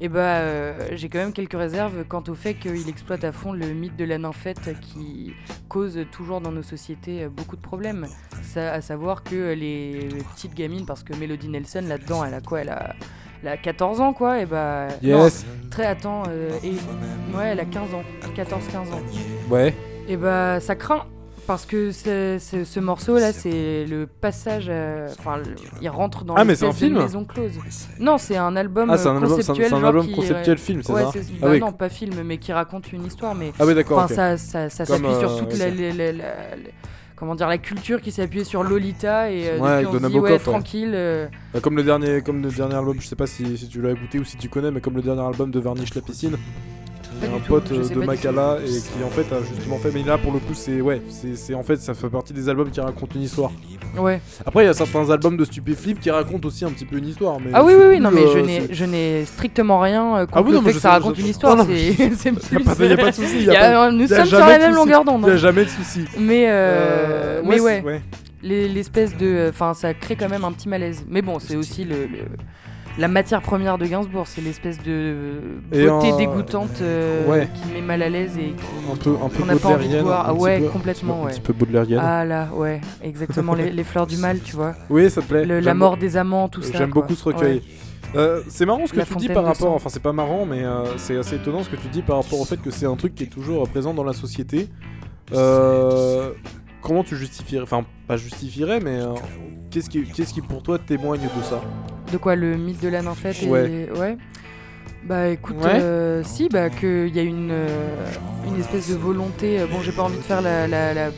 et bah euh, j'ai quand même quelques réserves quant au fait qu'il exploite à fond le mythe de la nymphette qui cause toujours dans nos sociétés beaucoup de problèmes. Ça, à savoir que les, petites gamines, parce que Melody Nelson là-dedans, elle a quoi? Elle a elle a 14 ans quoi et bah non, Yes. très attends euh, et ouais elle a 15 ans 14 15 ans Ouais. et bah ça craint parce que c'est- c'est- ce morceau là c'est le passage enfin il rentre dans Ah, mais c'est un film maison close non c'est un album Ah, c'est un album, c'est un- conceptuel c'est un album qui, conceptuel film, c'est ouais, ça c'est- Ah bah oui. non pas film mais qui raconte une histoire mais Ah oui, d'accord. enfin ok. ça, ça, ça s'appuie sur euh, toute ok. la, la- la- la- la- comment dire la culture qui s'est appuyée sur Lolita et euh, Ouais, depuis on dit ouais ouais. tranquille euh, Bah, comme le dernier, comme le dernier album, je sais pas si, si tu l'as écouté ou si tu connais, mais comme le dernier album de Varnish la piscine. Il un tout, pote euh, de Makala et qui en fait a justement fait, mais là pour le coup c'est ouais, c'est c'est- en fait ça fait partie des albums qui racontent une histoire. ouais Après il y a certains albums de Stupéflip qui racontent aussi un petit peu une histoire. Mais Ah oui, oui, oui, plus, non, mais euh, je n'ai- c'est- je n'ai strictement rien euh, contre Ah oui, le non, mais fait que ça sais- raconte je- une histoire. non, c'est plus. de- y a pas de souci, Nous sommes sur la même longueur d'onde. Il y a hein. jamais de souci. Mais, euh, Euh, mais ouais, l'espèce de. Enfin, ça crée quand même un petit malaise. Mais bon, c'est aussi le. le- La matière première de Gainsbourg, c'est l'espèce de beauté en- dégoûtante euh, Ouais. qui met mal à l'aise et Un peu, un peu qu'on n'a pas envie de voir. un Ah ouais, peu- complètement, un ouais. petit peu baudelairienne. Ah là, ouais, exactement, les, les fleurs du mal, tu vois. Oui, ça te plaît. Le- la mort des amants, tout ça. J'aime beaucoup ce recueil. Ouais. Euh, c'est marrant ce que La tu dis par rapport, enfin c'est pas marrant, mais euh, c'est assez étonnant ce que tu dis par rapport au fait que c'est un truc qui est toujours présent dans la société. Euh, comment tu justifierais, enfin pas justifierais, mais qu'est-ce qui, qu'est-ce qui pour toi témoigne de ça? De quoi le mythe de la nymphette et Ouais. ouais. Bah écoute, Ouais. euh, si bah qu'il y a une euh, une espèce de volonté. euh, bon, j'ai pas envie de faire la, la, la-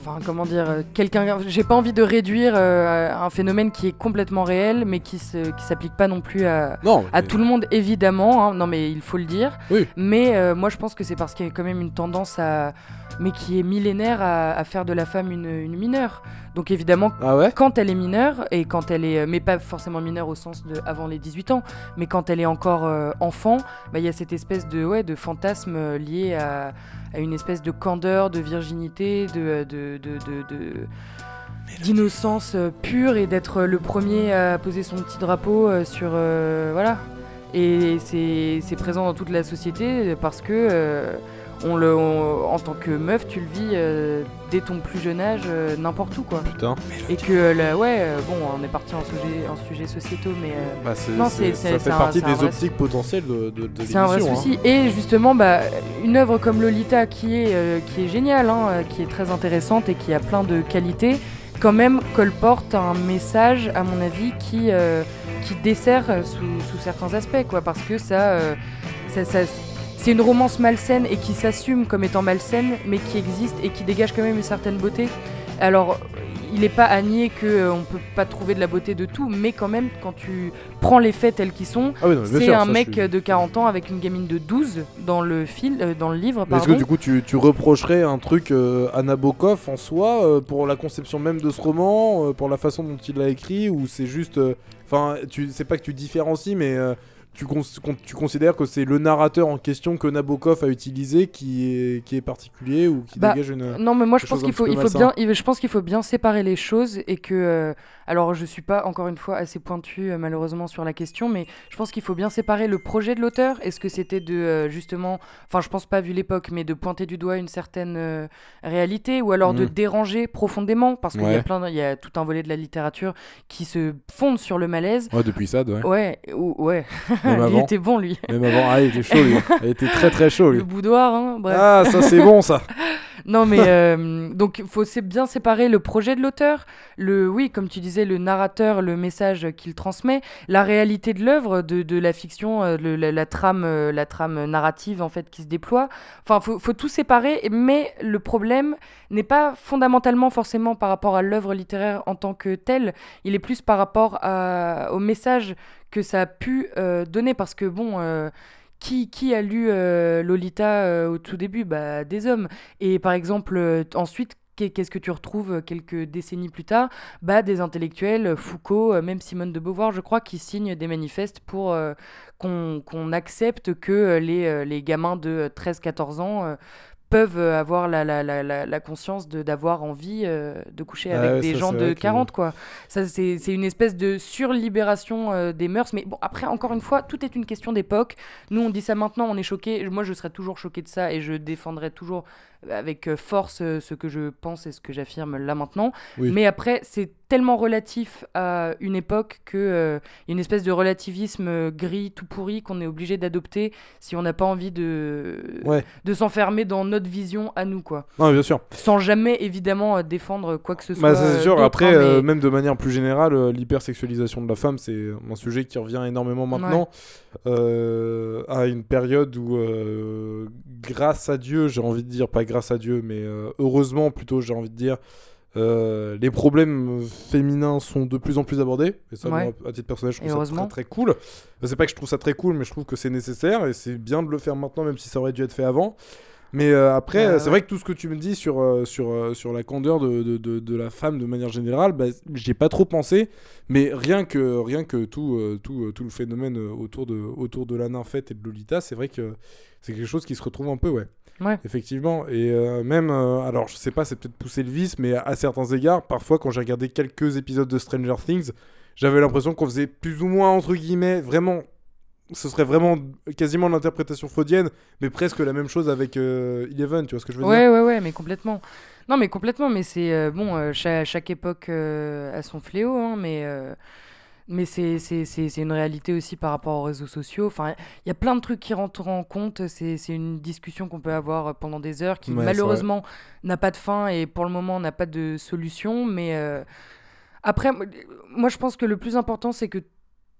Enfin, comment dire, quelqu'un. J'ai pas envie de réduire euh, un phénomène qui est complètement réel, mais qui se, qui s'applique pas non plus à, Non. à tout le monde évidemment. hein. Non, mais il faut le dire. Oui. Mais moi, je pense que c'est parce qu'il y a quand même une tendance à, mais qui est millénaire à, à faire de la femme une, une mineure. Donc évidemment, Ah ouais quand elle est mineure et quand elle est, euh, mais pas forcément mineure au sens de avant les 18 ans, mais quand elle est encore euh, enfant, bah, il y a cette espèce de, ouais, de fantasme euh, lié à, à une espèce de candeur, de virginité, de, de, de, de- d'innocence euh, pure et d'être le premier à poser son petit drapeau euh, sur, euh, voilà. Et c'est c'est présent dans toute la société parce que euh, on le, on- en tant que meuf, tu le vis euh, dès ton plus jeune âge, euh, n'importe où quoi. Putain. Et que, euh, là, ouais, euh, bon, on est parti en sujet, en sujet sociétaux, mais Bah, Non, c'est- ça fait un- partie des optiques potentielles de, de, de c'est un vrai l'émission, hein. souci. Et justement, bah, une œuvre comme Lolita, qui est, qui est géniale, hein, qui est très intéressante et qui a plein de qualités, quand même colporte un message, à mon avis, qui, qui dessert sous, sous certains aspects, quoi, parce que ça, ça- ça- c'est une romance malsaine et qui s'assume comme étant malsaine, mais qui existe et qui dégage quand même une certaine beauté. Alors, il n'est pas à nier qu'on ne peut pas trouver de la beauté de tout, mais quand même, quand tu prends les faits tels qu'ils sont, Ah oui, non, mais bien c'est sûr, un ça, mec je suis- de 40 ans avec une gamine de 12 dans le, fil, euh, dans le livre. Mais est-ce que Pardon. du coup tu, tu reprocherais un truc euh, à Nabokov en soi euh, pour la conception même de ce roman, euh, pour la façon dont il l'a écrit, ou c'est juste, euh, enfin, tu c'est pas que tu différencies, mais euh, tu, cons- con- tu considères que c'est le narrateur en question que Nabokov a utilisé qui est qui est particulier ou qui Bah, dégage une. Non, mais moi je pense qu'il faut, il faut bien, il- je pense qu'il faut bien séparer les choses et que, euh, alors je suis pas encore une fois assez pointu euh, malheureusement sur la question, mais je pense qu'il faut bien séparer le projet de l'auteur. Est-ce que c'était de euh, justement, enfin je pense pas vu l'époque, mais de pointer du doigt une certaine réalité ou alors de Mm. déranger profondément parce qu'il y Ouais. a plein, de- il y a tout un volet de la littérature qui se fonde sur le malaise. Ouais, depuis ça, ouais. Ouais, ou- ouais, Même il était bon lui. Même avant, ah, il était chaud, lui. Il était très très chaud, lui. Le boudoir, hein, bref. Ah, ça c'est bon, ça. Non, mais euh, donc il faut bien séparer le projet de l'auteur, le oui, comme tu disais, le narrateur, le message qu'il transmet, la réalité de l'œuvre, de, de la fiction, euh, le- la, la trame, euh, la trame narrative en fait qui se déploie. Enfin, faut, faut tout séparer. Mais le problème n'est pas fondamentalement forcément par rapport à l'œuvre littéraire en tant que telle. Il est plus par rapport à- au message que ça a pu euh, donner, parce que bon. euh, qui, qui a lu euh, Lolita au tout début? Bah, Des hommes. Et par exemple, ensuite, qu'est- qu'est-ce que tu retrouves quelques décennies plus tard? Bah, Des intellectuels, Foucault, même Simone de Beauvoir, je crois, qui signent des manifestes pour qu'on accepte que les, gamins de 13-14 ans peuvent euh, avoir la, la, la, la, la conscience d'avoir envie euh, de coucher avec ouais, des ça, gens de vrai que- 40, quoi. Ça, c'est c'est une espèce de surlibération euh, des mœurs. Mais bon, après, encore une fois, tout est une question d'époque. Nous, on dit ça maintenant, on est choqué. Moi, je serais toujours choqué de ça et je défendrai toujours avec euh, force euh, ce que je pense et ce que j'affirme là maintenant. Oui. Mais après, c'est tellement relatif à une époque que euh, y a une espèce de relativisme euh, gris, tout pourri, qu'on est obligé d'adopter si on n'a pas envie de, Ouais. de s'enfermer dans notre vision à nous, quoi. Non, bien sûr. Sans jamais, évidemment, défendre quoi que ce soit. Bah, ça, c'est sûr. d'autre, Après, hein, euh, même de manière plus générale, l'hypersexualisation de la femme, c'est un sujet qui revient énormément maintenant. euh, à une période où, grâce à Dieu, j'ai envie de dire, pas grâce à Dieu, mais euh, heureusement plutôt, j'ai envie de dire, euh, les problèmes féminins sont de plus en plus abordés. Et ça, Ouais. moi, à titre personnel, je trouve ça très, très cool. C'est pas que je trouve ça très cool, mais je trouve que c'est nécessaire et c'est bien de le faire maintenant, même si ça aurait dû être fait avant. Mais euh, après, c'est ouais. vrai que tout ce que tu me dis sur, sur, sur la candeur de, de, de, de la femme de manière générale, bah, j'y ai pas trop pensé. Mais rien que, rien que tout, tout, tout le phénomène autour de, autour de la nymphette et de Lolita, c'est vrai que c'est quelque chose qui se retrouve un peu, ouais. Ouais. Effectivement. Et euh, même, euh, alors je sais pas, c'est peut-être pousser le vice, mais à certains égards, parfois quand j'ai regardé quelques épisodes de Stranger Things, j'avais l'impression qu'on faisait plus ou moins, entre guillemets, vraiment. Ce serait vraiment quasiment l'interprétation freudienne, mais presque la même chose avec euh, Eleven, tu vois ce que je veux Ouais, dire? ouais, ouais, mais complètement. Non, mais complètement, mais c'est euh, bon, euh, cha- chaque, époque a son fléau, hein, mais, mais c'est une réalité aussi par rapport aux réseaux sociaux. Enfin, il y a plein de trucs qui rentrent en compte. C'est une discussion qu'on peut avoir pendant des heures qui Ouais, malheureusement n'a pas de fin et pour le moment n'a pas de solution. Mais euh, après, moi- je pense que le plus important, c'est que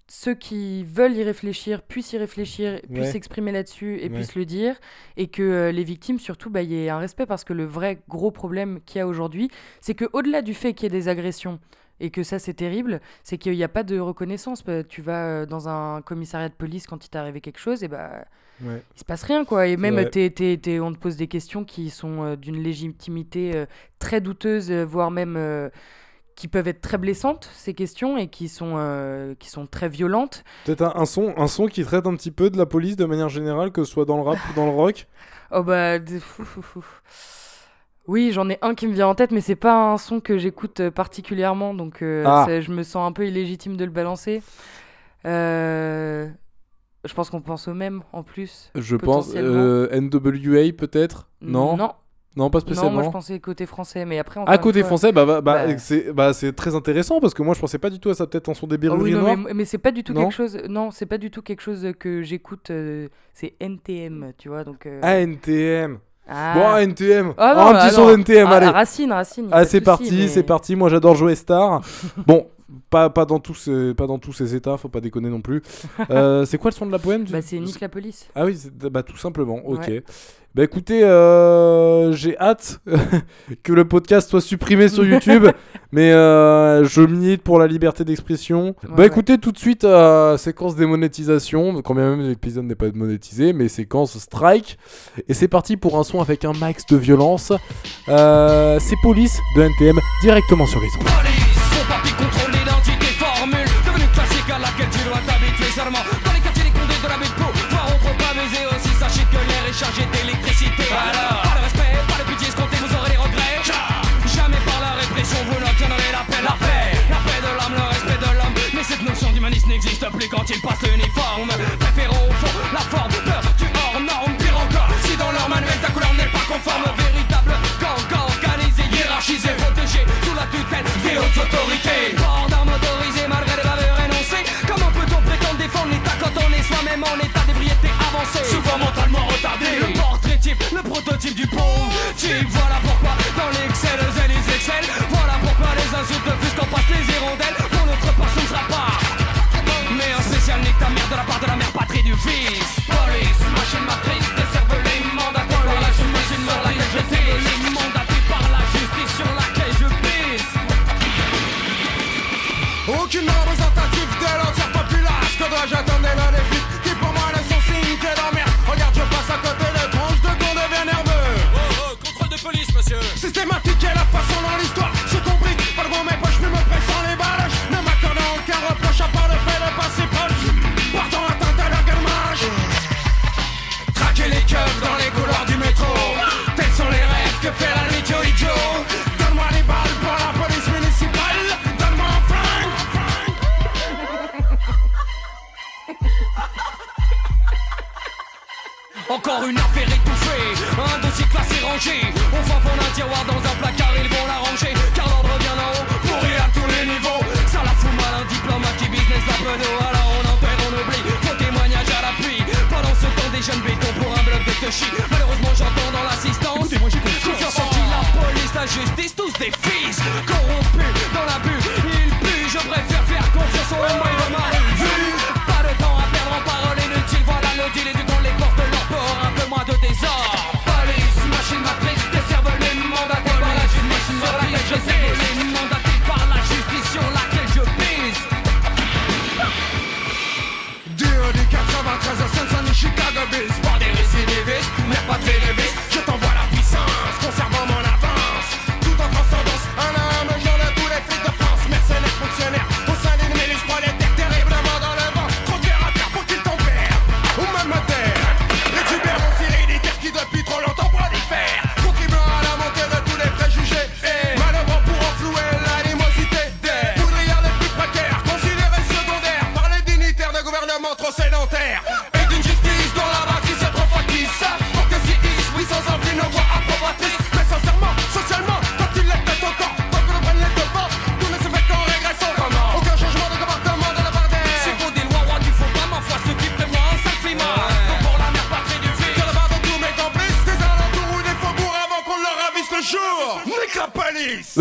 ceux qui veulent y réfléchir puissent y réfléchir, puissent Ouais. s'exprimer là-dessus et Ouais. puissent le dire et que euh, les victimes surtout bah, y ait un respect parce que le vrai gros problème qu'il y a aujourd'hui c'est que au-delà du fait qu'il y ait des agressions et que ça c'est terrible c'est qu'il n'y a pas de reconnaissance Bah, tu vas euh, dans un commissariat de police quand il t'est arrivé quelque chose et bah Ouais. il se passe rien quoi et même t'es- t'es- t'es- on te pose des questions qui sont euh, d'une légitimité euh, très douteuse voire même euh, qui peuvent être très blessantes ces questions et qui sont euh, qui sont très violentes Peut-être un, un son, un son qui traite un petit peu de la police de manière générale, que ce soit dans le rap ou dans le rock? Oh bah. fou, fou, fou. Oui, j'en ai un qui me vient en tête, mais c'est pas un son que j'écoute euh, particulièrement, donc euh, Ah. je me sens un peu illégitime de le balancer. Euh, Je pense qu'on pense au même en plus. Je pense euh, NWA peut-être? Non? Non, Non, pas non, spécialement. moi je pensais côté français, mais après. une côté fois- français, bah, bah, bah, bah- c'est bah, c'est très intéressant parce que moi je pensais pas du tout à ça. Peut-être en son début Ah oui, non, mais, mais c'est pas du tout Non? quelque chose. Non, c'est pas du tout quelque chose que j'écoute. euh, c'est NTM, tu vois, donc. Ah, NTM. Ah. Bon, NTM. Ah Oh, non, un bah petit non. son NTM, Ah, allez. Racine, Racine. Ah, c'est parti, mais- c'est parti. Moi j'adore jouer Star. bon, pas, pas, dans tous ces, pas dans tous ces états, faut pas déconner non plus. Euh, c'est quoi le son de la poème Bah, c'est Nick la police. Ah oui, bah, tout simplement, ok. Ouais. Bah écoutez, euh, j'ai hâte que le podcast soit supprimé sur YouTube, mais euh, je milite pour la liberté d'expression. bah ouais. écoutez, tout de suite, euh, séquence démonétisation, quand bien même l'épisode n'est pas monétisé, mais séquence strike. Et c'est parti pour un son avec un max de violence. Euh, c'est Police de NTM directement sur les ondes. N'existe plus quand il passe l'uniforme. Préférons au fond la forme, peur du hors norme. Pire encore, si dans leur manuel ta couleur n'est pas conforme Véritable gang, organisé, hiérarchisé Protégé sous la tutelle des hautes autorités. Port d'armes autorisées malgré les valeurs énoncées Comment peut-on prétendre défendre l'état quand on est soi-même en état d'ébriété avancée? Souvent mentalement retardé Le portrait type, le prototype type du pauvre type. Voilà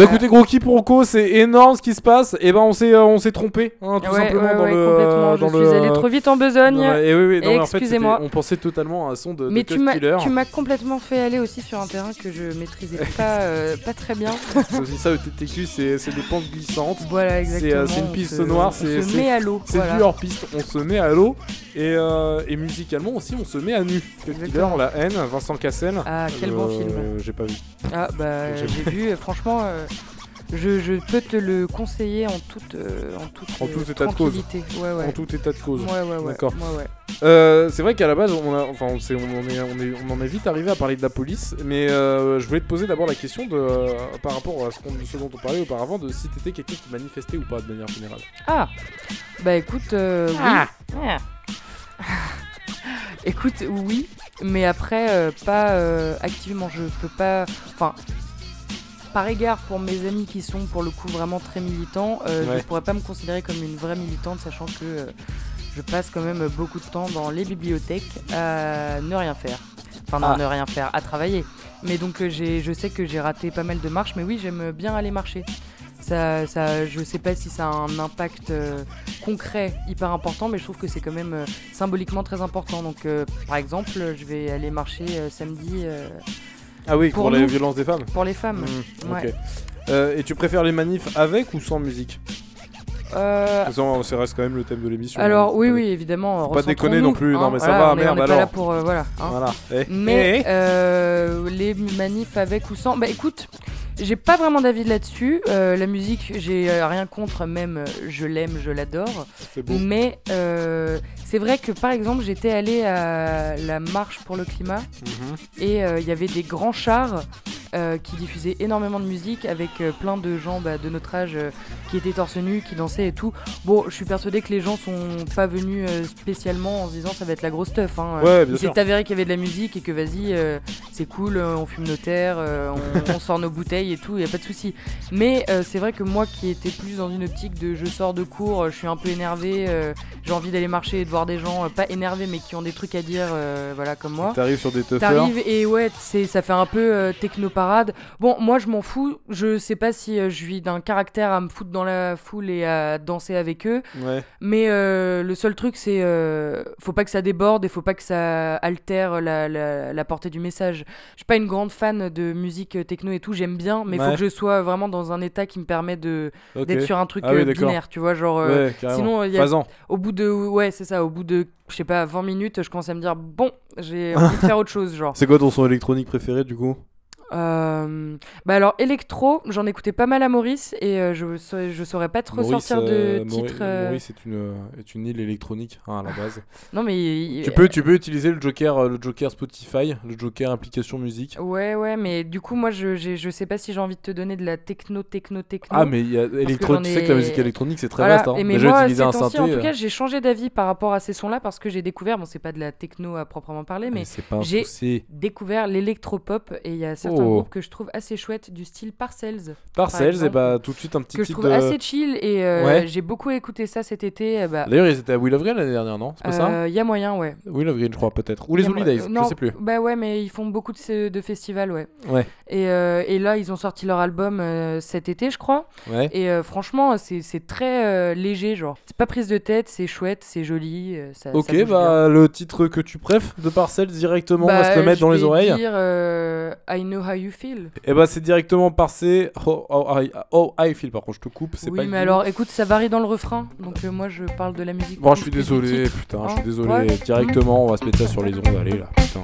Bah écoutez, gros quiproquo, c'est énorme ce qui se passe. Et ben on s'est euh, on s'est trompé, hein, tout Ouais, simplement ouais, dans ouais, le. dans je le- suis allé trop vite en besogne. Mais- et oui, oui, non, mais en fait, Excusez-moi. c'était- on pensait totalement à un son de, Mais tu m'as, Killer. tu m'as complètement fait aller aussi sur un terrain que je maîtrisais pas, euh, pas très bien. C'est aussi ça, le TTQ, c'est c'est des pentes glissantes. Voilà, exactement. euh, c'est une piste noire, on se met à l'eau. C'est du hors piste, on se met à l'eau. Et, euh, et musicalement aussi, on se met à nu. Killer, la haine, Vincent Cassel. Ah, quel bon Euh, film. J'ai pas vu. Ah, bah, j'ai vu, franchement, je, je peux te le conseiller en toute, euh, en toute, En euh, tout état de cause. tranquillité. Ouais, ouais. En tout état de cause. Ouais, ouais, ouais. D'accord. Ouais, ouais. Euh, c'est vrai qu'à la base, on, a, enfin, on, on, en est, on, est, on en est vite arrivé à parler de la police, mais euh, je voulais te poser d'abord la question de, euh, par rapport à ce, qu'on- ce dont on parlait auparavant, de si t'étais quelqu'un qui manifestait ou pas de manière générale. Ah, bah écoute, euh, oui. écoute, oui, mais après, euh, pas euh, activement. Je peux pas. Enfin, par égard pour mes amis qui sont pour le coup vraiment très militants, euh, Ouais. je pourrais pas me considérer comme une vraie militante, sachant que euh, je passe quand même beaucoup de temps dans les bibliothèques à ne rien faire. Enfin, non, Ah. ne rien faire, à travailler. Mais donc, euh, je sais que j'ai raté pas mal de marches, mais oui, j'aime bien aller marcher. Ça, ça, je sais pas si ça a un impact euh, concret hyper important, mais je trouve que c'est quand même euh, symboliquement très important. Donc, euh, par exemple, je vais aller marcher samedi Ah oui, pour, Pour les violences des femmes pour les femmes. Ouais. ok. Euh, et tu préfères les manifs avec ou sans musique Euh, Ça, reste quand même le thème de l'émission. alors, hein, oui, faut pas oui, évidemment. pas déconner non plus, non, mais ça va, on est- merde, on est pas là alors. pour. euh, voilà. hein. Voilà. Eh, Mais eh, euh, les manifs avec ou sans, bah écoute, j'ai pas vraiment d'avis là-dessus. Euh, la musique, j'ai euh, rien contre, même euh, je l'aime, je l'adore. Mais euh, c'est vrai que par exemple, j'étais allée à la marche pour le climat Mhm. et euh, il y avait des grands chars qui diffusaient énormément de musique avec plein de gens bah, de notre âge qui étaient torse nu, qui dansaient et tout. Bon, je suis persuadée que les gens sont pas venus spécialement en se disant ça va être la grosse stuff. Hein. Ouais, bien Il s'est sûr. avéré qu'il y avait de la musique et que vas-y, c'est cool, on fume nos terres, on, on sort nos bouteilles et tout, y a pas de souci. Mais euh, c'est vrai que moi qui étais plus dans une optique de je sors de cours, euh, je suis un peu énervé, euh, j'ai envie d'aller marcher et de voir des gens, pas énervés, mais qui ont des trucs à dire, voilà, comme moi. T'arrives sur des toughers. T'arrives et ouais, ça fait un peu techno-parade. Bon, moi je m'en fous. Je sais pas si je suis d'un caractère à me foutre dans la foule et à danser avec eux. Ouais. Mais le seul truc, c'est faut pas que ça déborde et faut pas que ça altère la, la, la portée du message. Je suis pas une grande fan de musique techno et tout. J'aime bien, mais il Ouais. faut que je sois vraiment dans un état qui me permet de d'être sur un truc Ah oui, euh, binaire. Tu vois, genre. euh, ouais, sinon, il y a- au bout de ouais c'est ça au bout de je sais pas 20 minutes je commence à me dire bon j'ai envie de faire autre chose genre C'est quoi ton son électronique préféré du coup? Euh, bah alors électro j'en écoutais pas mal à Maurice et euh, je saurais, je saurais pas trop Maurice, sortir de euh, Maurice est une, est une île électronique hein, à la base. non mais il- tu, peux, tu peux utiliser le Joker, le Joker Spotify, le Joker application musique. ouais ouais mais du coup moi je je sais pas si j'ai envie de te donner de la techno techno techno Ah mais il y a électro... tu sais que la musique électronique c'est très Voilà, vaste. Hein. et mais Déjà moi, utiliser ces un synthé. en tout cas, j'ai changé d'avis par rapport à ces sons-là parce que j'ai découvert, bon, c'est pas de la techno à proprement parler, mais j'ai- découvert l'électropop et il y a certains Oh. Que je trouve assez chouettes du style Parcells Parcells, et exemple, bah tout de suite un petit que je trouve de. assez chill et euh, Ouais. j'ai beaucoup écouté ça cet été. euh, Bah, D'ailleurs ils étaient à Will of Green l'année dernière, non? C'est pas ça? Euh, y a moyen, ouais. Will of Green je crois peut-être. Ou les Holidays, je sais plus. Bah ouais, mais ils font beaucoup de, festivals, ouais. Ouais. Et, euh, et là, ils ont sorti leur album cet été, je crois. Ouais. Et franchement, c'est très léger, genre. C'est pas prise de tête, c'est chouette, c'est joli. ça, ça Ok, bouge bah le titre que tu préfères de Parcells directement, on va Bah, se le mettre dans les oreilles. dire I know how you feel. Et bah c'est directement Parcé. Oh, oh, I- oh, I feel, par contre, je te coupe. c'est Oui, pas mais alors écoute, ça varie dans le refrain. Donc euh, moi, je parle de la musique. Bon, je suis désolé, putain, je suis désolé. Ouais. Directement, on va se mettre ça sur les ondes, allez là, putain.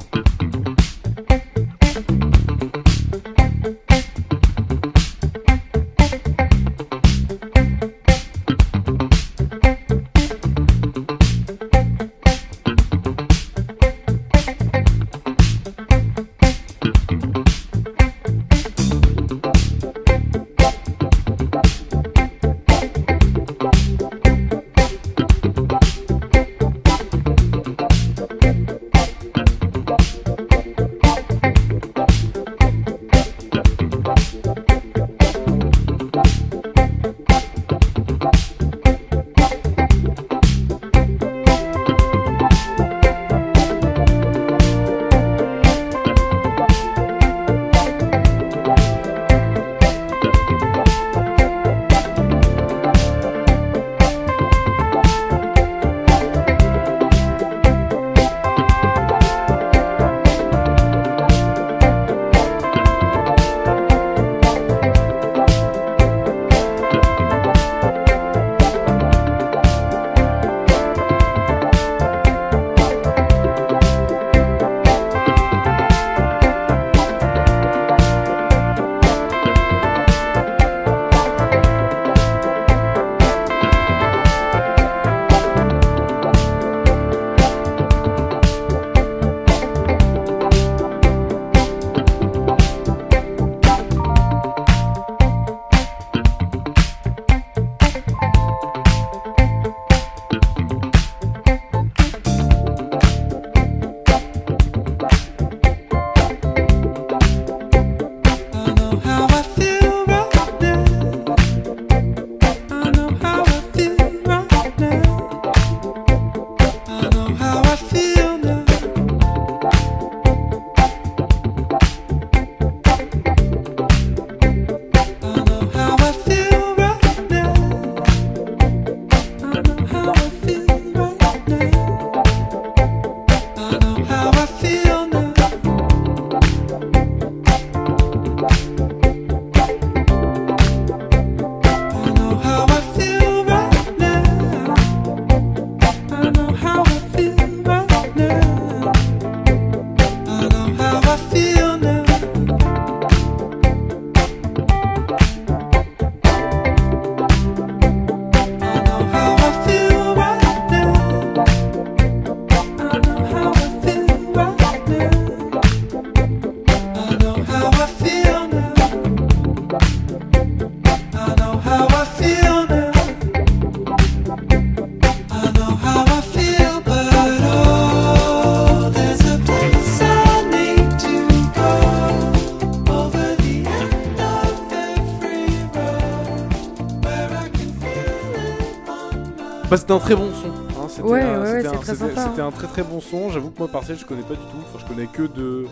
Bah, c'était un très bon son. hein, c'était Ouais, un- ouais, c'était c'est un- très c'était- sympa, C'était hein. un très très bon son. J'avoue que moi, Parcel, je connais pas du tout. Enfin, je connais que de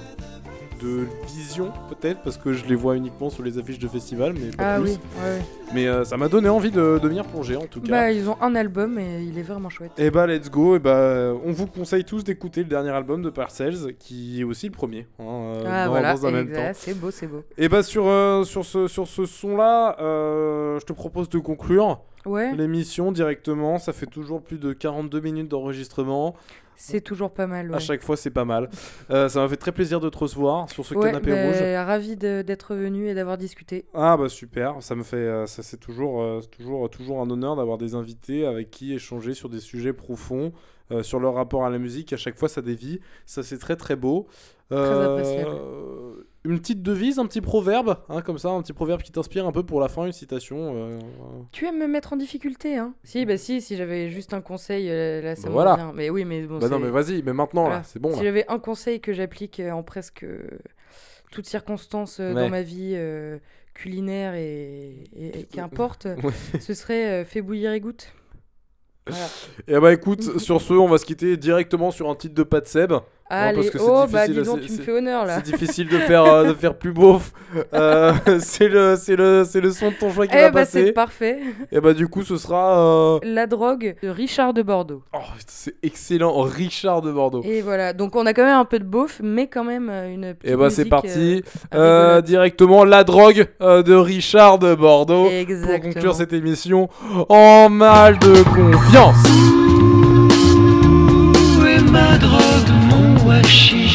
de vision peut-être parce que je les vois uniquement sur les affiches de festival mais pas Ah plus. oui, ouais, ouais. mais euh, ça m'a donné envie de, de venir plonger en tout cas Bah, ils ont un album et il est vraiment chouette. et bah let's go et bah on vous conseille tous d'écouter le dernier album de Parcells qui est aussi le premier hein, euh, ah dans, voilà, dans un même temps exact, c'est beau, c'est beau. et bah sur, euh, sur ce, sur ce son là je te propose de conclure Ouais, l'émission directement ça fait toujours plus de 42 minutes d'enregistrement c'est toujours pas mal. à chaque fois c'est pas mal Euh, ça m'a fait très plaisir de te recevoir sur ce Ouais, canapé bah, rouge ravi d'être venu et d'avoir discuté. Ah bah super, ça me fait, euh, ça c'est toujours, euh, toujours, toujours un honneur d'avoir des invités avec qui échanger sur des sujets profonds, euh, sur leur rapport à la musique. À chaque fois, ça dévie, ça c'est très très beau. Euh, appréciable. Une petite devise, un petit proverbe, hein, comme ça, un petit proverbe qui t'inspire un peu pour la fin, une citation. euh, Tu aimes me mettre en difficulté, hein Si, bah si, si j'avais juste un conseil, euh, là, ça Bah voilà. Mais oui, mais bon, Bah non mais vas-y, mais maintenant Voilà. là, c'est bon Si j'avais un conseil que j'applique euh, en presque euh, toutes circonstances euh, Ouais. dans ma vie euh, culinaire et, et- et qu'importe, Ouais. ce serait euh, fais bouillir et goûte. Voilà. Et bah écoute, sur ce, on va se quitter directement sur un titre de Pat Seb. Allez, oh bah dis donc, tu me fais honneur là. C'est difficile de faire, euh, de faire plus beauf. Euh, c'est le, c'est le, c'est le son de ton choix qui Eh va bah c'est parfait. Et bah du coup, ce sera. euh, La drogue de Richard de Bordeaux. Oh, c'est excellent, Richard de Bordeaux. Et voilà, donc on a quand même un peu de beauf, mais quand même euh, une petite Et bah c'est parti. directement la drogue de Richard de Bordeaux. Pour Exactement. conclure cette émission en mal de confiance. Mon